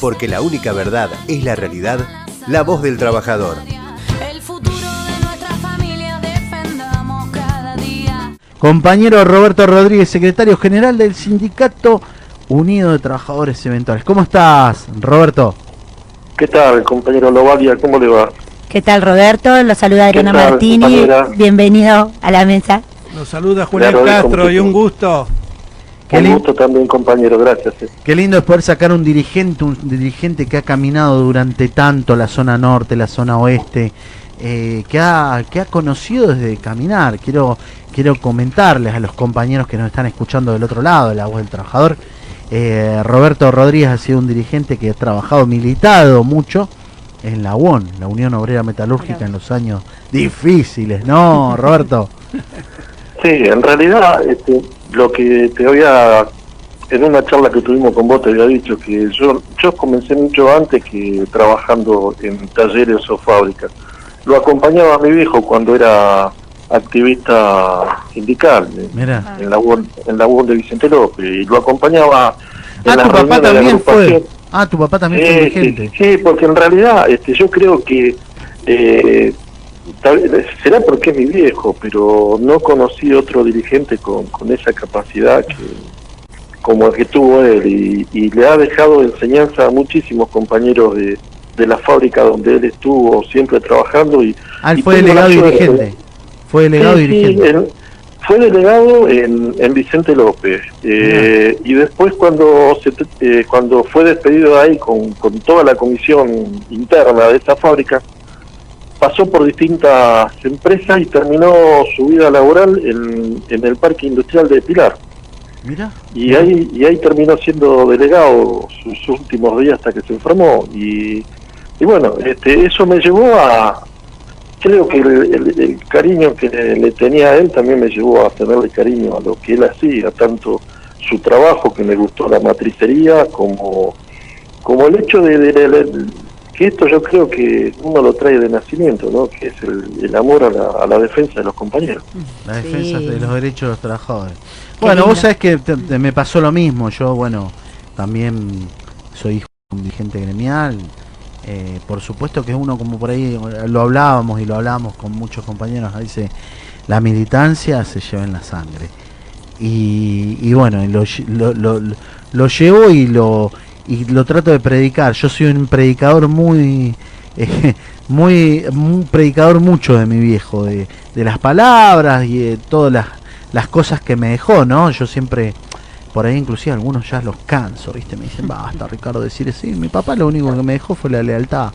porque la única verdad es la realidad, la voz del trabajador. Compañero Roberto Rodríguez, secretario general del Sindicato Unido de Trabajadores Eventuales. ¿Cómo estás, Roberto? ¿Qué tal, compañero Lovalia? ¿Cómo le va? ¿Qué tal, Roberto? Lo saluda Adriana Martini. Bienvenido a la mesa. Lo saluda Julián Castro y un gusto. Qué un gusto también, compañero, gracias. Eh. Qué lindo es poder sacar un dirigente, un dirigente que ha caminado durante tanto la zona norte, la zona oeste, eh, que, ha, que ha conocido desde caminar. Quiero, quiero comentarles a los compañeros que nos están escuchando del otro lado, de la voz del trabajador. Eh, Roberto Rodríguez ha sido un dirigente que ha trabajado, militado mucho en la UON, la Unión Obrera Metalúrgica, en los años difíciles, ¿no, Roberto? Sí, en realidad este, lo que te había, en una charla que tuvimos con vos te había dicho que yo, yo comencé mucho antes que trabajando en talleres o fábricas. Lo acompañaba a mi viejo cuando era activista sindical en la UON, en la de Vicente López y lo acompañaba en ah, tu papá también fue. ah tu papá también fue dirigente. sí, porque en realidad este yo creo que eh, será porque es mi viejo pero no conocí otro dirigente con, con esa capacidad que como el que tuvo él y, y le ha dejado enseñanza a muchísimos compañeros de, de la fábrica donde él estuvo siempre trabajando y, ah, fue delegado dirigente. fue delegado dirigente. fue delegado en, en Vicente López. Eh, y después cuando se, eh, cuando fue despedido de ahí con, con toda la comisión interna de esa fábrica pasó por distintas empresas y terminó su vida laboral en, en el parque industrial de Pilar Mira. Y ahí, y ahí terminó siendo delegado sus últimos días hasta que se enfermó. Y y bueno, este, eso me llevó a, creo que el, cariño que le, tenía a él también me llevó a tenerle cariño a lo que él hacía, tanto su trabajo que me gustó la matricería como, como el hecho de, que esto yo creo que uno lo trae de nacimiento, ¿no? que es el, amor a la, defensa de los compañeros. La defensa de los derechos de los trabajadores. bueno, vos sabés que me pasó lo mismo, yo bueno, también soy hijo de un dirigente gremial, eh, por supuesto que uno, como por ahí lo hablábamos y lo hablábamos con muchos compañeros, dice, la militancia se lleva en la sangre. Y, bueno, lo, lo, lo, llevo y lo, y lo trato de predicar. Yo soy un predicador muy, muy, un predicador mucho de mi viejo, de, de las palabras y de todas las, las cosas que me dejó, ¿no? Yo siempre por ahí inclusive algunos ya los canso, ¿viste? Me dicen, basta Ricardo decir sí, mi papá lo único que me dejó fue la lealtad,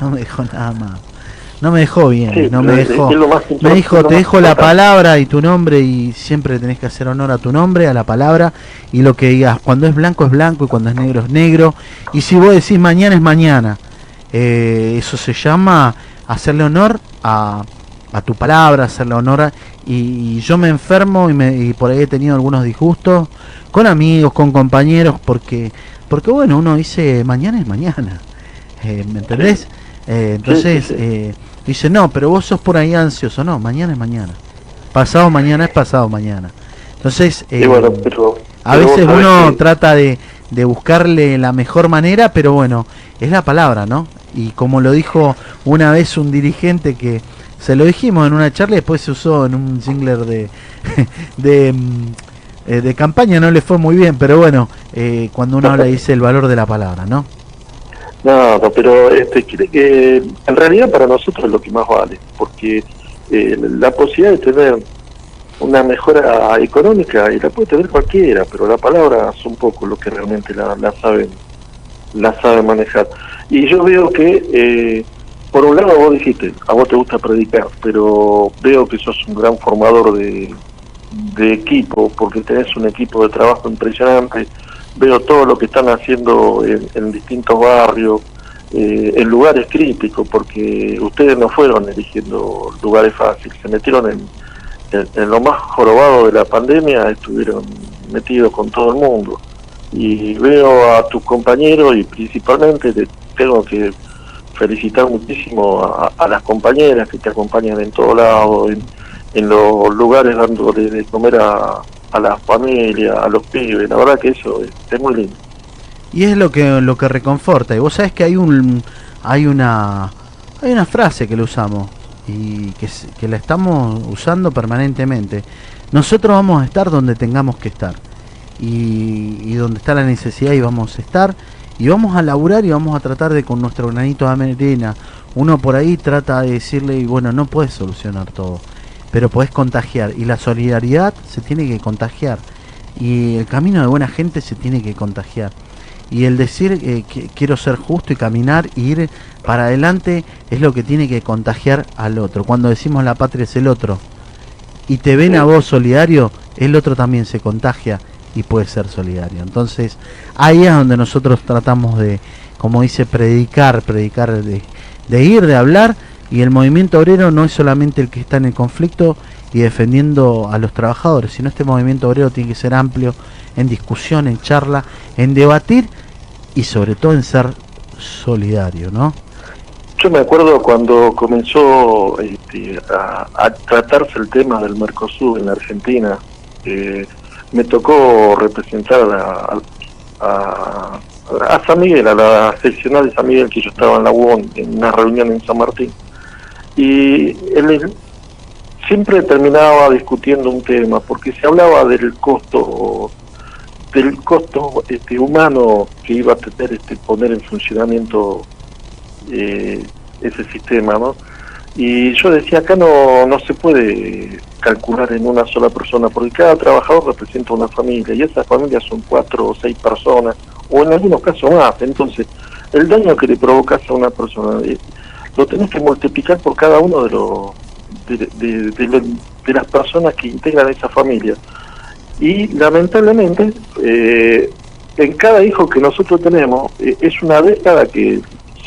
no me dejó nada más. No me dejó bien, no me dejó. Me dijo, te dejo la palabra y tu nombre y siempre tenés que hacer honor a tu nombre, a la palabra y lo que digas. Cuando es blanco es blanco y cuando es negro es negro. Y si vos decís mañana es mañana. Eh, eso se llama hacerle honor a, a tu palabra, hacerle honor y, yo me enfermo y, me, y por ahí he tenido algunos disgustos con amigos, con compañeros, porque, porque bueno, uno dice mañana es mañana, eh, ¿me entendés? Eh, entonces eh, dice, no, pero vos sos por ahí ansioso, no, mañana es mañana, pasado mañana es pasado mañana. Entonces, a veces uno trata de, de buscarle la mejor manera, pero bueno, es la palabra, ¿no? Y como lo dijo una vez un dirigente que se lo dijimos en una charla y después se usó en un jingler de, de, mm, eh, de campaña, no le fue muy bien, pero bueno, eh, cuando uno habla dice el valor de la palabra, ¿no? No, pero este, que en realidad para nosotros es lo que más vale, porque eh, la posibilidad de tener una mejora económica y la puede tener cualquiera, pero la palabra es un poco lo que realmente la, la saben la saben manejar. Y yo veo que por un lado vos dijiste, a vos te gusta predicar, pero veo que sos un gran formador de, equipo, porque tenés un equipo de trabajo impresionante, veo todo lo que están haciendo en, distintos barrios, eh, en lugares críticos, porque ustedes no fueron eligiendo lugares fáciles, se metieron en, en, lo más jorobado de la pandemia, estuvieron metidos con todo el mundo. Y veo a tus compañeros y principalmente tengo que felicitar muchísimo a, las compañeras que te acompañan en todo lado, en, los lugares dándole de comer a, a la familia, a los pibes. La verdad que eso es, muy lindo. Y es lo que lo que reconforta. Y vos sabés que hay un hay una hay una frase que le usamos y que, que la estamos usando permanentemente. Nosotros vamos a estar donde tengamos que estar. Y, y donde está la necesidad y vamos a estar y vamos a laburar y vamos a tratar de con nuestro granito de arena. Uno por ahí trata de decirle, bueno, no puedes solucionar todo, pero puedes contagiar. Y la solidaridad se tiene que contagiar. Y el camino de buena gente se tiene que contagiar. Y el decir eh, que quiero ser justo y caminar y ir para adelante es lo que tiene que contagiar al otro. Cuando decimos la patria es el otro y te ven a vos solidario, el otro también se contagia y puede ser solidario. Entonces, ahí es donde nosotros tratamos de, como dice, predicar, predicar, de, de ir, de hablar, y el movimiento obrero no es solamente el que está en el conflicto y defendiendo a los trabajadores, sino este movimiento obrero tiene que ser amplio en discusión, en charla, en debatir y sobre todo en ser solidario, ¿no? Yo me acuerdo cuando comenzó este, a, tratarse el tema del Mercosur en la Argentina, eh, me tocó representar a, a, a, San Miguel, a la seccional de San Miguel, que yo estaba en la UON, en una reunión en San Martín. Y él siempre terminaba discutiendo un tema, porque se hablaba del costo del costo este, humano que iba a tener este poner en funcionamiento eh, ese sistema, ¿no? Y yo decía, acá no, no se puede calcular en una sola persona, porque cada trabajador representa una familia, y esas familias son cuatro o seis personas, o en algunos casos más. Entonces, el daño que le provocas a una persona, eh, lo tenés que multiplicar por cada uno de los de, las personas que integran esa familia. Y lamentablemente, eh, en cada hijo que nosotros tenemos, eh, es una década que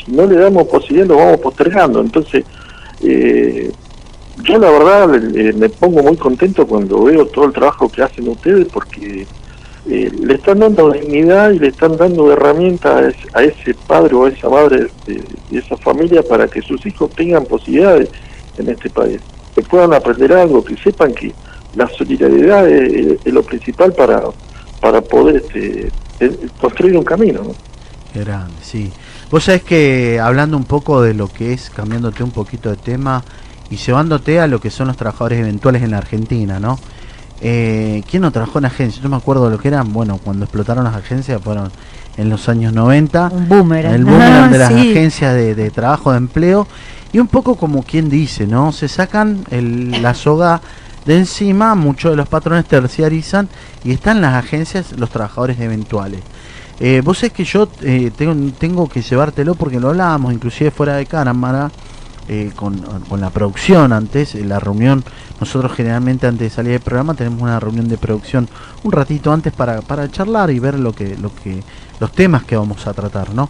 si no le damos posibilidad lo vamos postergando. Entonces, eh, yo la verdad me pongo muy contento cuando veo todo el trabajo que hacen ustedes porque eh, le están dando dignidad y le están dando herramientas a ese padre o a esa madre de, esa familia para que sus hijos tengan posibilidades en este país, que puedan aprender algo, que sepan que la solidaridad es, lo principal para, para poder este, construir un camino. ¿no? Grande, sí. Vos sabés que hablando un poco de lo que es, cambiándote un poquito de tema y llevándote a lo que son los trabajadores eventuales en la Argentina, ¿no? Eh, ¿Quién no trabajó en agencias? Yo me acuerdo lo que eran, bueno, cuando explotaron las agencias fueron en los años 90. Un boomerang. El boomerang de las agencias de, trabajo de empleo. Y un poco como quien dice, ¿no? Se sacan la soga de encima, muchos de los patrones terciarizan y están las agencias los trabajadores eventuales. Eh, vos es que yo eh, tengo, tengo, que llevártelo porque lo hablábamos, inclusive fuera de cámara, eh, con, la producción antes, la reunión, nosotros generalmente antes de salir del programa tenemos una reunión de producción un ratito antes para, para charlar y ver lo que, lo que, los temas que vamos a tratar, ¿no?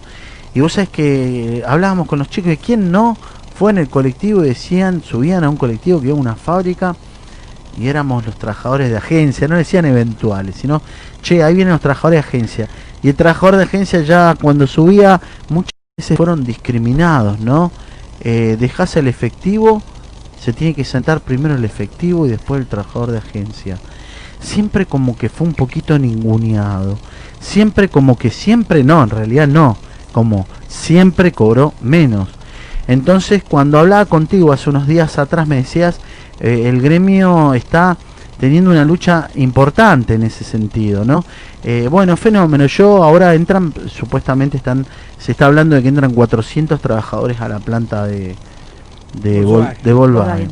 Y vos sabés que hablábamos con los chicos de quién no fue en el colectivo y decían, subían a un colectivo que iba a una fábrica y éramos los trabajadores de agencia, no decían eventuales, sino, che, ahí vienen los trabajadores de agencia. Y el trabajador de agencia ya cuando subía, muchas veces fueron discriminados, ¿no? Eh, dejas el efectivo, se tiene que sentar primero el efectivo y después el trabajador de agencia. Siempre como que fue un poquito ninguneado. Siempre como que siempre no, en realidad no. Como siempre cobró menos. Entonces cuando hablaba contigo hace unos días atrás me decías, eh, el gremio está teniendo una lucha importante en ese sentido, ¿no? Eh, bueno, fenómeno. Yo ahora entran, supuestamente están, se está hablando de que entran 400 trabajadores a la planta de de Volkswagen.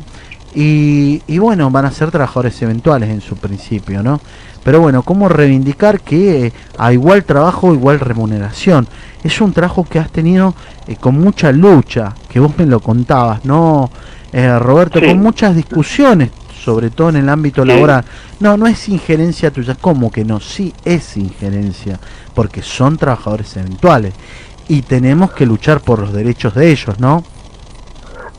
Y, y, bueno, van a ser trabajadores eventuales en su principio, ¿no? Pero bueno, ¿cómo reivindicar que a igual trabajo, igual remuneración? Es un trabajo que has tenido eh, con mucha lucha, que vos me lo contabas, ¿no, eh, Roberto? Con muchas discusiones sobre todo en el ámbito laboral. No, no es injerencia tuya, ¿cómo que no? Sí es injerencia, porque son trabajadores eventuales y tenemos que luchar por los derechos de ellos, ¿no?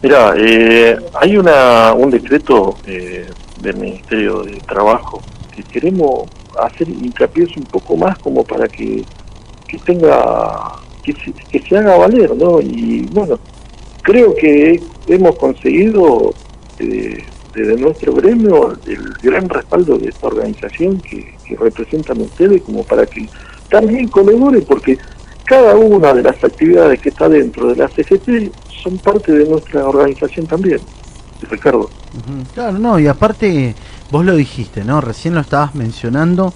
Mira, eh, hay una, un decreto eh, del Ministerio de Trabajo que queremos hacer hincapié un poco más como para que, que tenga, que se, que se haga valer, ¿no? Y bueno, creo que hemos conseguido eh, desde nuestro gremio el gran respaldo de esta organización que, representan ustedes como para que también colabore porque cada una de las actividades que está dentro de la CGT son parte de nuestra organización también, Ricardo. Claro, no, y aparte vos lo dijiste, ¿no? Recién lo estabas mencionando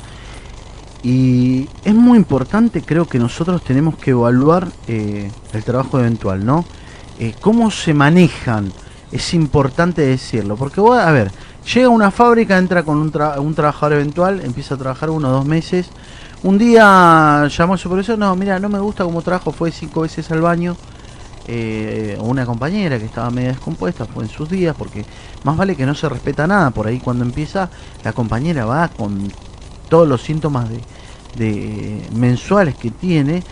y es muy importante, creo que nosotros tenemos que evaluar eh, el trabajo eventual, ¿no? Eh, ¿Cómo se manejan? Es importante decirlo, porque vos, a ver, llega una fábrica, entra con un, un trabajador eventual, empieza a trabajar uno o dos meses, un día llamó a su profesor, no, mira, no me gusta cómo trabajo, fue cinco veces al baño, eh, una compañera que estaba media descompuesta, fue en sus días, porque más vale que no se respeta nada, por ahí cuando empieza la compañera va con todos los síntomas de, mensuales que tiene,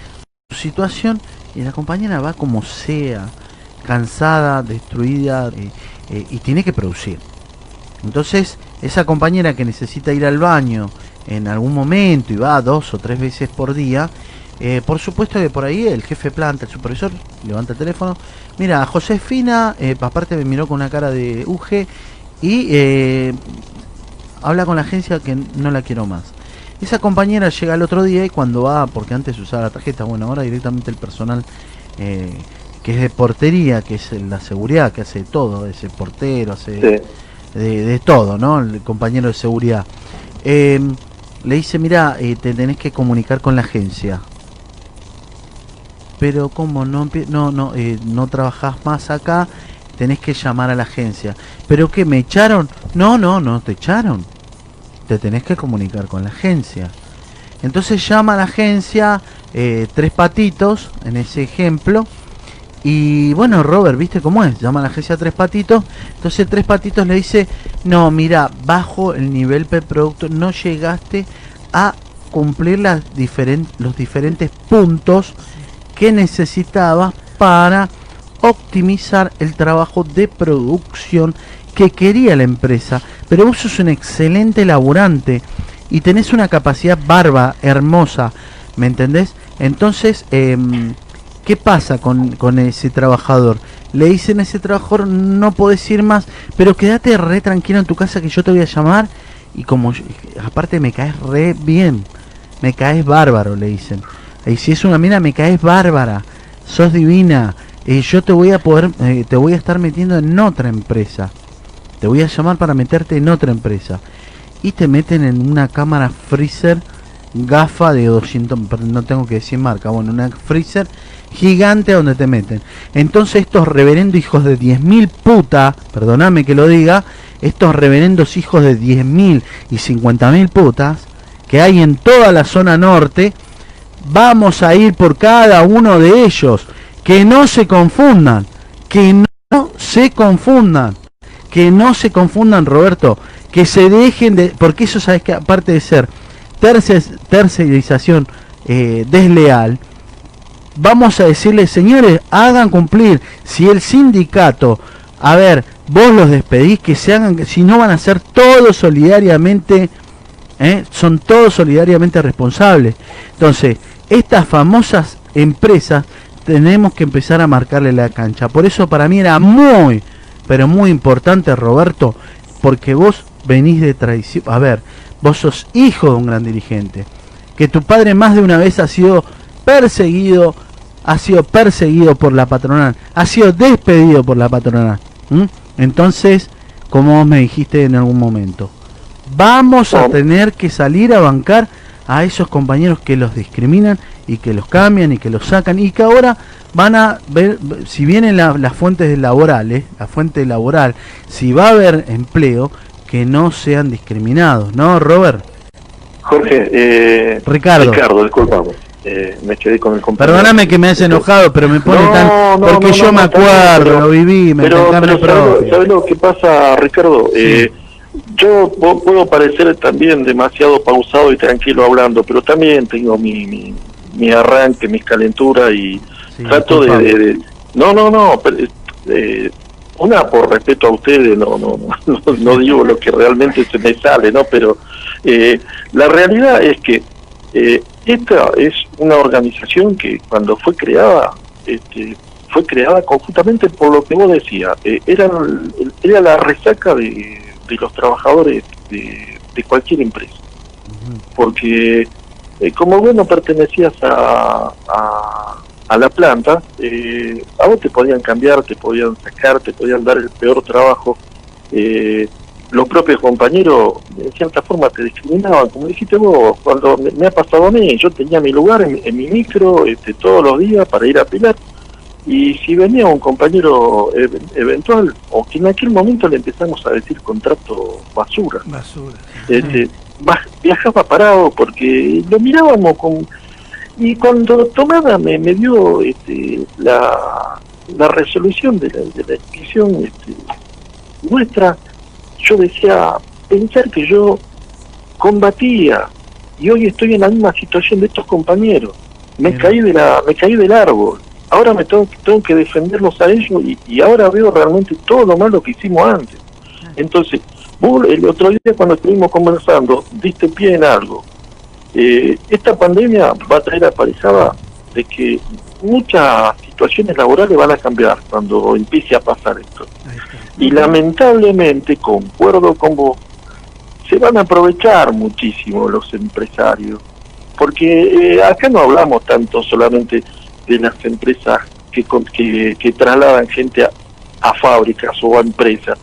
su situación, y la compañera va como sea, cansada, destruida, eh, eh, y tiene que producir. Entonces, esa compañera que necesita ir al baño, en algún momento y va dos o tres veces por día, eh, por supuesto que por ahí el jefe planta, el supervisor, levanta el teléfono. Mira, Josefina, aparte me miró con una cara de UG y habla con la agencia que no la quiero más. Esa compañera llega el otro día y cuando va, porque antes usaba la tarjeta, bueno, ahora directamente el personal que es de portería, que es la seguridad, que hace todo, ese portero, hace de, todo, ¿no? El compañero de seguridad le dice, mira, eh, te tenés que comunicar con la agencia. Pero como no no no eh, no trabajás más acá, tenés que llamar a la agencia. Pero que me echaron? No, no, no te echaron. Te tenés que comunicar con la agencia. Entonces llama a la agencia eh, tres patitos en ese ejemplo. Y bueno, Robert, ¿viste cómo es? Llama a la agencia Tres Patitos. Entonces Tres Patitos le dice, no, mira, bajo el nivel per producto no llegaste a cumplir las los diferentes puntos que necesitabas para optimizar el trabajo de producción que quería la empresa. Pero vos sos un excelente laburante y tenés una capacidad barba, hermosa, ¿me entendés? Entonces, eh, ¿Qué pasa con, ese trabajador? Le dicen a ese trabajador, no podés ir más, pero quédate re tranquilo en tu casa que yo te voy a llamar. Y como, aparte me caes re bien, me caes bárbaro, le dicen. Y si es una mina, me caes bárbara, sos divina. Y yo te voy a poder, eh, te voy a estar metiendo en otra empresa. Te voy a llamar para meterte en otra empresa. Y te meten en una cámara freezer gafa de 200, no tengo que decir marca, bueno, una freezer gigante donde te meten. Entonces estos reverendos hijos de 10.000 puta, perdoname que lo diga, estos reverendos hijos de 10.000 y 50.000 putas que hay en toda la zona norte, vamos a ir por cada uno de ellos. Que no se confundan, que no se confundan, que no se confundan Roberto, que se dejen de... Porque eso sabes que aparte de ser tercerización eh, desleal, vamos a decirles, señores, hagan cumplir. Si el sindicato, a ver, vos los despedís, que se hagan, si no van a ser todos solidariamente, ¿eh? son todos solidariamente responsables. Entonces, estas famosas empresas tenemos que empezar a marcarle la cancha. Por eso para mí era muy, pero muy importante, Roberto, porque vos venís de traición. A ver, vos sos hijo de un gran dirigente. Que tu padre más de una vez ha sido perseguido ha sido perseguido por la patronal, ha sido despedido por la patronal. Entonces, como vos me dijiste en algún momento, vamos a tener que salir a bancar a esos compañeros que los discriminan y que los cambian y que los sacan y que ahora van a ver si vienen las fuentes laborales, la fuente laboral, si va a haber empleo, que no sean discriminados, ¿no, Robert? Jorge, eh, Ricardo. Ricardo, disculpame. Eh, me quedé con el compañero. Perdóname que me has enojado, pero me pone tan... porque yo me acuerdo, lo viví, me pero, pero ¿sabes, lo que pasa, Ricardo? Eh, yo puedo parecer también demasiado pausado y tranquilo hablando, pero también tengo mi, mi, mi arranque, mis calenturas y trato de, No, no, no, eh, una por respeto a ustedes, no, no, no, no, digo lo que realmente se me sale, ¿no? Pero eh, la realidad es que eh, esta es una organización que cuando fue creada, este, fue creada conjuntamente por lo que vos decías, eh, era, era la resaca de, los trabajadores de, cualquier empresa. Porque eh, como vos no pertenecías a, a, la planta, eh, a vos te podían cambiar, te podían sacar, te podían dar el peor trabajo. Eh, los propios compañeros, en cierta forma, te discriminaban. Como dijiste vos, cuando me, ha pasado a mí, yo tenía mi lugar en, mi micro este, todos los días para ir a pilar. Y si venía un compañero eventual, o que en aquel momento le empezamos a decir contrato basura. Basura. Este, viajaba parado porque lo mirábamos con... Y cuando Tomada me, me dio este, la, la resolución de la, de la inscripción este, nuestra, yo decía, pensar que yo combatía y hoy estoy en la misma situación de estos compañeros. Me caí de la, me caí del árbol. Ahora me tengo, tengo que defenderlos a ellos y, y ahora veo realmente todo lo malo que hicimos antes. Entonces, el otro día cuando estuvimos conversando, diste pie en algo. Eh, esta pandemia va a traer aparejada de que muchas situaciones laborales van a cambiar cuando empiece a pasar esto. Y lamentablemente, concuerdo con vos, se van a aprovechar muchísimo los empresarios, porque eh, acá no hablamos tanto solamente de las empresas que, que, que trasladan gente a, a fábricas o a empresas,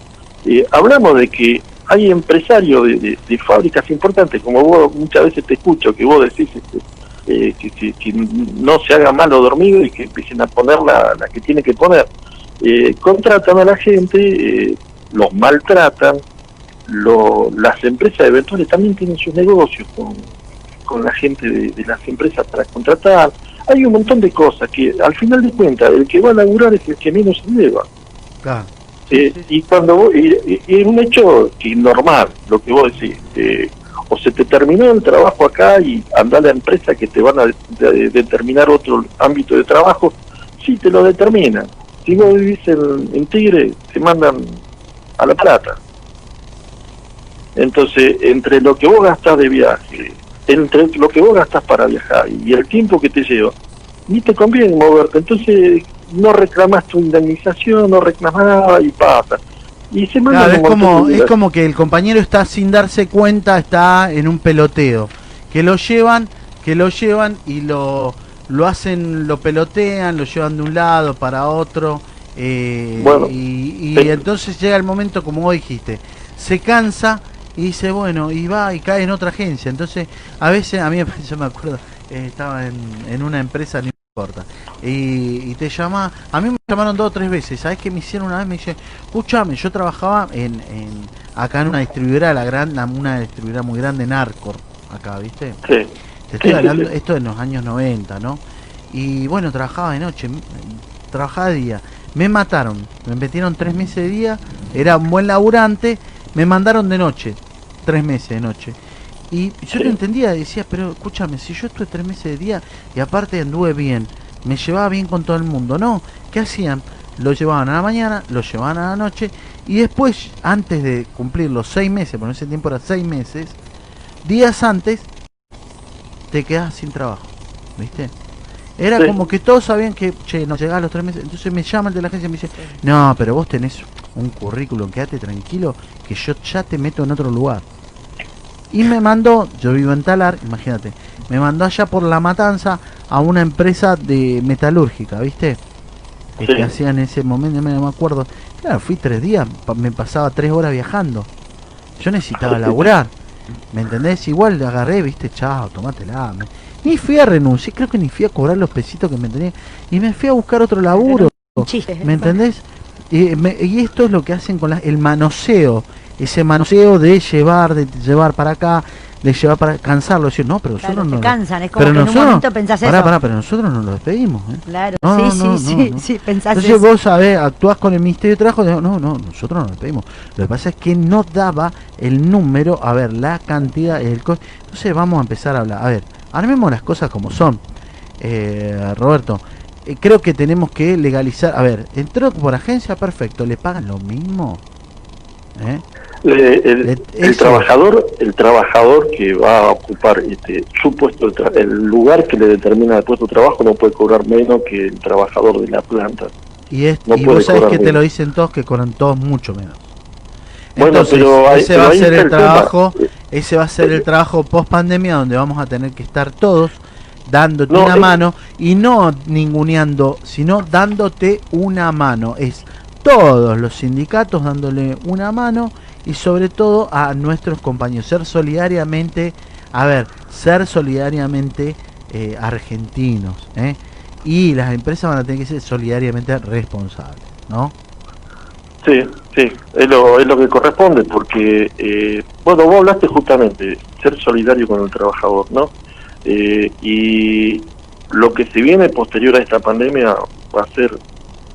eh, hablamos de que hay empresarios de, fábricas importantes, como vos muchas veces te escucho, que vos decís este, eh, que, no se haga malo dormido y que empiecen a poner la, que tiene que poner. Eh, contratan a la gente, los maltratan, las empresas eventuales también tienen sus negocios con, con la gente de, las empresas para contratar. Hay un montón de cosas que al final de cuentas el que va a laburar es el que menos se lleva. Claro. Eh, y cuando es un hecho normal, lo que vos decís, eh, o se te terminó el trabajo acá y anda a la empresa que te van a determinar otro ámbito de trabajo, sí te lo determinan. Si vos vivís en, Tigre, te mandan a La Plata. Entonces, entre lo que vos gastás de viaje, entre lo que vos gastás para viajar y el tiempo que te lleva, ni te conviene moverte. Entonces, no reclamas tu indemnización, no reclamas nada y pasa. Y se claro, es como, es como que el compañero está sin darse cuenta, está en un peloteo. Que lo llevan, que lo llevan y lo, lo hacen, lo pelotean, lo llevan de un lado para otro. Eh, y, entonces llega el momento, como vos dijiste, se cansa y dice, bueno, y va y cae en otra agencia. Entonces, a veces, a mí yo me acuerdo, eh, estaba en, en una empresa y, te llama, a mí me llamaron dos o tres veces, ¿sabes qué me hicieron una vez? Me dice, escúchame, yo trabajaba en, acá en una distribuidora, la gran, una distribuidora muy grande, Narcor, acá, ¿viste? Sí. Te estoy hablando, esto en los años 90, ¿no? Y bueno, trabajaba de noche, trabajaba de día. Me mataron, me metieron tres meses de día, era un buen laburante, me mandaron de noche, tres meses de noche. Y yo no entendía, decía, pero escúchame, si yo estuve tres meses de día y aparte anduve bien, me llevaba bien con todo el mundo, no, ¿qué hacían? Lo llevaban a la mañana, lo llevaban a la noche y después, antes de cumplir los seis meses, en ese tiempo era seis meses, días antes, te quedas sin trabajo, ¿viste? Era como que todos sabían que, che, no llegaba los tres meses. Entonces me llama el de la agencia y me dice, no, pero vos tenés un currículum, quédate tranquilo, que yo ya te meto en otro lugar. Y me mandó, yo vivo en Talar, imagínate, me mandó allá por la matanza a una empresa de metalúrgica, ¿viste? Que hacía en ese momento, no me acuerdo. Claro, fui tres días, me pasaba tres horas viajando. Yo necesitaba laburar. ¿Me entendés? Igual le agarré, viste, chao, tomátela. Ni fui a renunciar, creo que ni fui a cobrar los pesitos que me tenía. Y me fui a buscar otro laburo. ¿Me entendés? Y, esto es lo que hacen con el manoseo ese manoseo de llevar, de llevar para acá, de llevar para cansarlo, decir, no, pero nosotros no. cansan, es como que en un momento pensás pará, Pará, pero nosotros no lo despedimos. ¿eh? Claro, sí, sí, sí, sí, pensás Entonces vos sabés, actuás con el Ministerio de Trabajo, no, no, nosotros no lo despedimos. Lo que pasa es que no daba el número, a ver, la cantidad, el Entonces vamos a empezar a hablar. A ver, armemos las cosas como son. Eh, Roberto, eh, creo que tenemos que legalizar. A ver, entró por agencia, perfecto, ¿le pagan lo mismo? ¿Eh? Eh, el, trabajador el trabajador que va a ocupar este, su puesto el lugar que le determina el puesto de trabajo no puede cobrar menos que el trabajador de la planta. Y, es, y vos sabés que te lo dicen todos que cobran todos mucho menos. Bueno, pero ese va a ser el, trabajo ese va a ser el trabajo post pandemia donde vamos a tener que estar todos dándote una mano y no ninguneando, sino dándote una mano. Es todos los sindicatos dándole una mano y sobre todo a nuestros compañeros, ser solidariamente, a ver, ser solidariamente eh, argentinos, ¿eh? y las empresas van a tener que ser solidariamente responsables, ¿no? Sí, sí, es lo, es lo que corresponde, porque, eh, bueno, vos hablaste justamente, ser solidario con el trabajador, ¿no? Eh, y lo que se viene posterior a esta pandemia va a ser,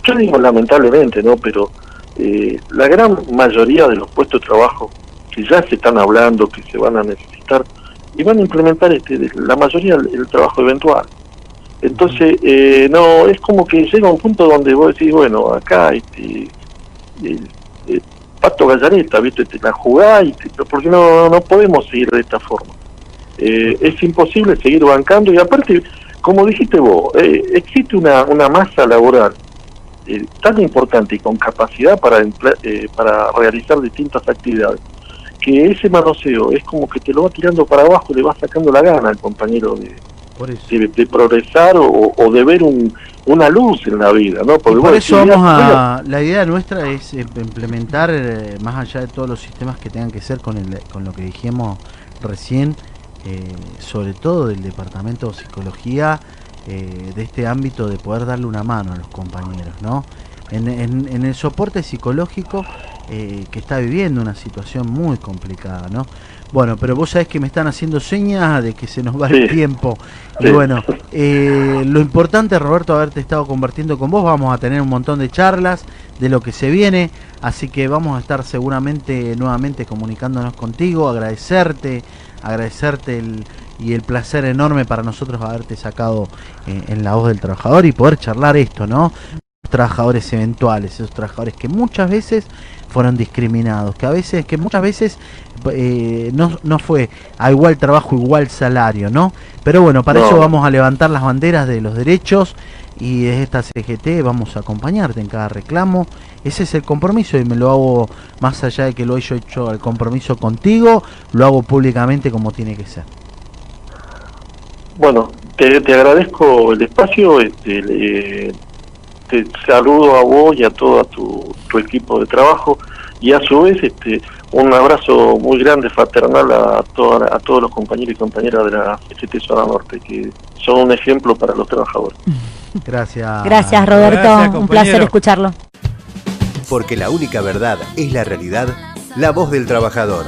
yo digo lamentablemente, ¿no? Pero eh, la gran mayoría de los puestos de trabajo que ya se están hablando, que se van a necesitar, y van a implementar este, la mayoría el, trabajo eventual. Entonces, eh, no, es como que llega un punto donde vos decís, bueno, acá, este, Pato Gallareta, ¿viste? Te la jugás, y porque no, no podemos seguir de esta forma. Eh, es imposible seguir bancando y aparte, como dijiste vos, eh, existe una, una masa laboral eh, tan importante y con capacidad para, para realizar distintas actividades que ese manoseo es como que te lo va tirando para abajo, le va sacando la gana al compañero de, de, progresar o, de ver un, una luz en la vida, ¿no? por eso vamos a, la idea nuestra es implementar, más allá de todos los sistemas que tengan que ser con, el, con lo que dijimos recién, eh, sobre todo del departamento de psicología, eh, de este ámbito de poder darle una mano a los compañeros, ¿no? En, el soporte psicológico eh, que está viviendo una situación muy complicada, ¿no? Bueno, pero vos sabés que me están haciendo señas de que se nos va el tiempo. Y bueno, lo importante, Roberto, haberte estado compartiendo con vos. Vamos a tener un montón de charlas de lo que se viene. Así que vamos a estar seguramente nuevamente comunicándonos contigo, agradecerte, agradecerte el, y el placer enorme para nosotros haberte sacado eh, en la voz del trabajador y poder charlar esto, ¿no? trabajadores eventuales, esos trabajadores que muchas veces fueron discriminados, que a veces, que muchas veces eh, no, no fue a igual trabajo, igual salario, ¿no? Pero bueno, para eso vamos a levantar las banderas de los derechos y desde esta CGT vamos a acompañarte en cada reclamo. Ese es el compromiso y me lo hago más allá de que lo haya hecho el compromiso contigo, lo hago públicamente como tiene que ser. Bueno, te, agradezco el espacio, este, te saludo a vos y a todo tu, equipo de trabajo y a su vez este, un abrazo muy grande, fraternal a, toda, a todos los compañeros y compañeras de la CGT Zona Norte, que son un ejemplo para los trabajadores. Gracias. Gracias, Roberto. un placer escucharlo. Porque la única verdad es la realidad, la voz del trabajador.